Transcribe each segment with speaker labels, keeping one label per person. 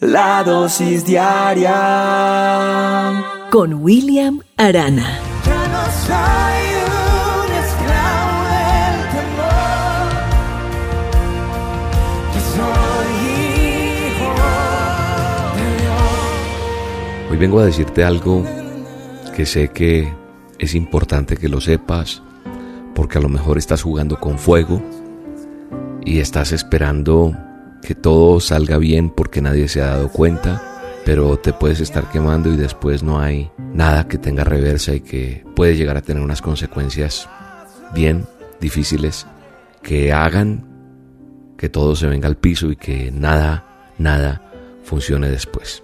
Speaker 1: La dosis diaria
Speaker 2: con William Arana.
Speaker 1: Ya no soy un esclavo del temor. Yo soy hijo de Dios.
Speaker 3: Hoy vengo a decirte algo que sé que es importante que lo sepas, porque a lo mejor estás jugando con fuego y estás esperando que todo salga bien porque nadie se ha dado cuenta, pero te puedes estar quemando y después no hay nada que tenga reversa y que puede llegar a tener unas consecuencias bien difíciles que hagan que todo se venga al piso y que nada, nada funcione después.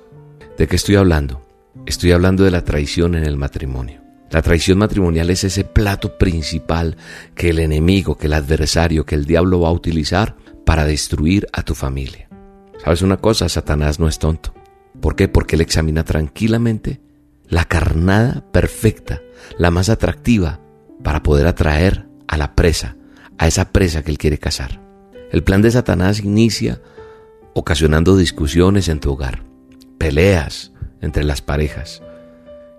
Speaker 3: ¿De qué estoy hablando? Estoy hablando de la traición en el matrimonio. La traición matrimonial es ese plato principal que el enemigo, que el adversario, que el diablo va a utilizar para destruir a tu familia. ¿Sabes una cosa? Satanás no es tonto. ¿Por qué? Porque él examina tranquilamente la carnada perfecta, la más atractiva, para poder atraer a la presa, a esa presa que él quiere cazar. El plan de Satanás inicia ocasionando discusiones en tu hogar, peleas entre las parejas,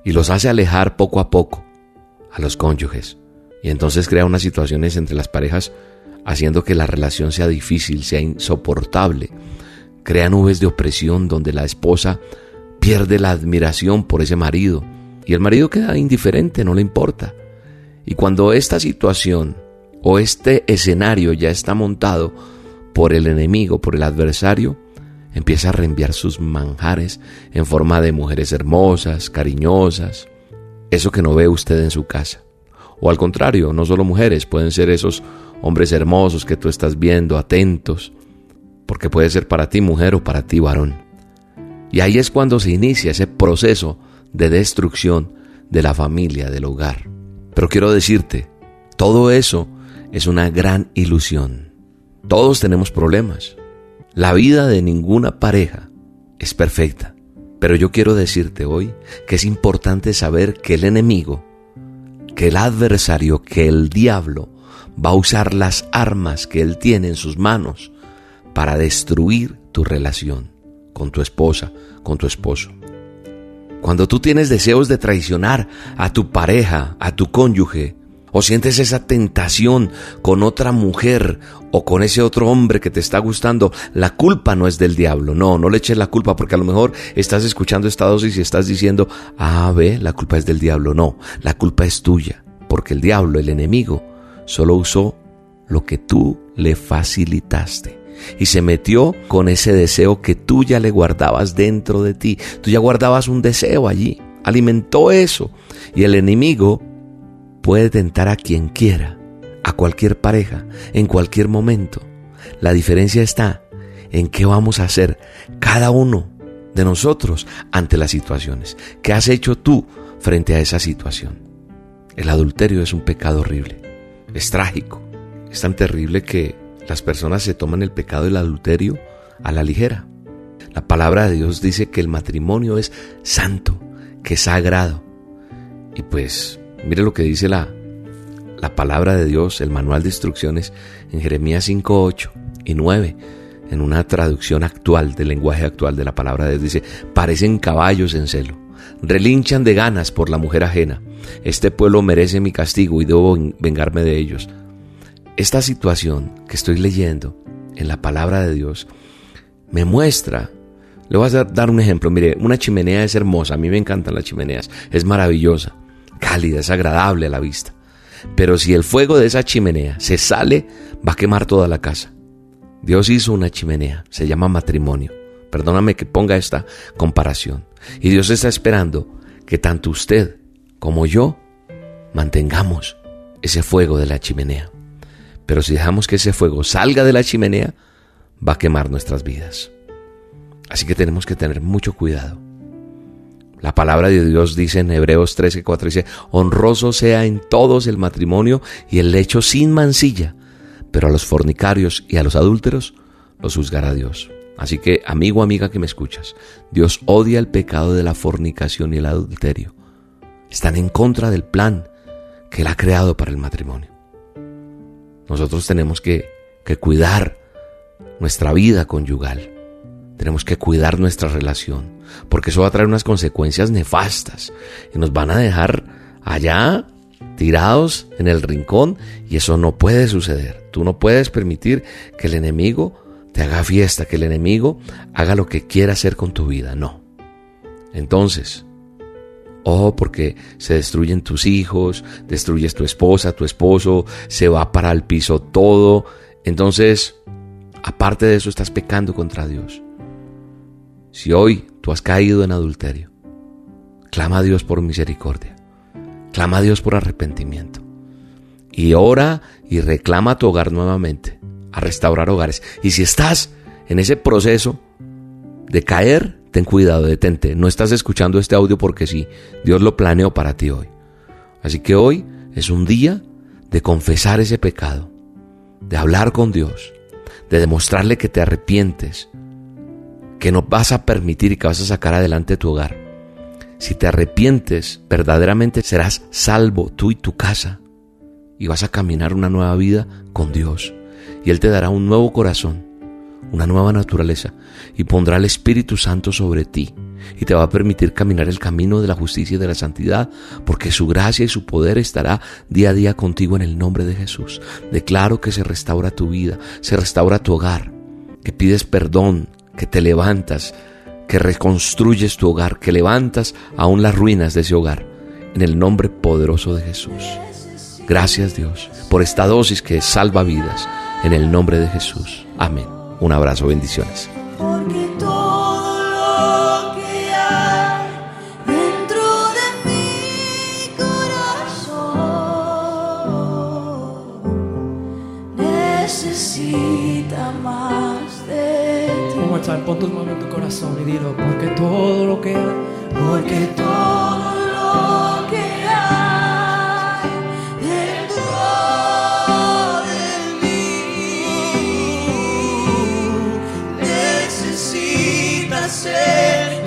Speaker 3: y los hace alejar poco a poco a los cónyuges. Y entonces crea unas situaciones entre las parejas haciendo que la relación sea difícil, sea insoportable. Crea nubes de opresión donde la esposa pierde la admiración por ese marido y el marido queda indiferente, no le importa. Y cuando esta situación o este escenario ya está montado por el enemigo, por el adversario, empieza a reenviar sus manjares en forma de mujeres hermosas, cariñosas, eso que no ve usted en su casa. O al contrario, no solo mujeres, pueden ser esos hombres hermosos que tú estás viendo, atentos, porque puede ser para ti mujer o para ti varón. Y ahí es cuando se inicia ese proceso de destrucción de la familia, del hogar. Pero quiero decirte, todo eso es una gran ilusión. Todos tenemos problemas. La vida de ninguna pareja es perfecta. Pero yo quiero decirte hoy que es importante saber que el enemigo, que el adversario, que el diablo va a usar las armas que Él tiene en sus manos para destruir tu relación con tu esposa, con tu esposo. Cuando tú tienes deseos de traicionar a tu pareja, a tu cónyuge, o sientes esa tentación con otra mujer o con ese otro hombre que te está gustando, la culpa no es del diablo. No, no le eches la culpa porque a lo mejor estás escuchando esta dosis y estás diciendo, ah, ve, la culpa es del diablo. No, la culpa es tuya porque el diablo, el enemigo, solo usó lo que tú le facilitaste. Y se metió con ese deseo que tú ya le guardabas dentro de ti. Tú ya guardabas un deseo allí. Alimentó eso. Y el enemigo puede tentar a quien quiera, a cualquier pareja, en cualquier momento. La diferencia está en qué vamos a hacer cada uno de nosotros ante las situaciones. ¿Qué has hecho tú frente a esa situación? El adulterio es un pecado horrible es trágico. Es tan terrible que las personas se toman el pecado del adulterio a la ligera. La palabra de Dios dice que el matrimonio es santo, que es sagrado. Y pues, mire lo que dice la, la palabra de Dios, el manual de instrucciones en Jeremías 5, 8 y 9, en una traducción actual del lenguaje actual de la palabra de Dios, dice, parecen caballos en celo, relinchan de ganas por la mujer ajena. Este pueblo merece mi castigo y debo vengarme de ellos. Esta situación que estoy leyendo en la palabra de Dios me muestra, le voy a dar un ejemplo, mire, una chimenea es hermosa, a mí me encantan las chimeneas, es maravillosa, cálida, es agradable a la vista. Pero si el fuego de esa chimenea se sale, va a quemar toda la casa. Dios hizo una chimenea, se llama matrimonio. Perdóname que ponga esta comparación. Y Dios está esperando que tanto usted como yo, mantengamos ese fuego de la chimenea. Pero si dejamos que ese fuego salga de la chimenea, va a quemar nuestras vidas. Así que tenemos que tener mucho cuidado. La palabra de Dios dice en Hebreos 13, 4, dice, honroso sea en todos el matrimonio y el lecho sin mancilla, pero a los fornicarios y a los adúlteros los juzgará Dios. Así que, amigo, amiga que me escuchas, Dios odia el pecado de la fornicación y el adulterio están en contra del plan que Él ha creado para el matrimonio. Nosotros tenemos que, que cuidar nuestra vida conyugal, tenemos que cuidar nuestra relación, porque eso va a traer unas consecuencias nefastas y nos van a dejar allá tirados en el rincón y eso no puede suceder. Tú no puedes permitir que el enemigo te haga fiesta, que el enemigo haga lo que quiera hacer con tu vida, no. Entonces, ojo porque se destruyen tus hijos, destruyes tu esposa, tu esposo, se va para el piso todo. Entonces, aparte de eso, estás pecando contra Dios. Si hoy tú has caído en adulterio, clama a Dios por misericordia. Clama a Dios por arrepentimiento. Y ora y reclama tu hogar nuevamente, a restaurar hogares. Y si estás en ese proceso de caer, ten cuidado, detente. No estás escuchando este audio porque sí, Dios lo planeó para ti hoy. Así que hoy es un día de confesar ese pecado, de hablar con Dios, de demostrarle que te arrepientes, que no vas a permitir y que vas a sacar adelante tu hogar. Si te arrepientes, verdaderamente serás salvo tú y tu casa y vas a caminar una nueva vida con Dios. Y Él te dará un nuevo corazón, una nueva naturaleza y pondrá el Espíritu Santo sobre ti y te va a permitir caminar el camino de la justicia y de la santidad, porque su gracia y su poder estará día a día contigo en el nombre de Jesús. Declaro que se restaura tu vida, se restaura tu hogar, que pides perdón, que te levantas, que reconstruyes tu hogar, que levantas aún las ruinas de ese hogar, en el nombre poderoso de Jesús. Gracias Dios por esta dosis que salva vidas, en el nombre de Jesús. Amén. Un abrazo, bendiciones.
Speaker 1: Corazón
Speaker 4: y dilo, porque todo lo que hay,
Speaker 1: Porque todo lo que hay dentro de mí necesita ser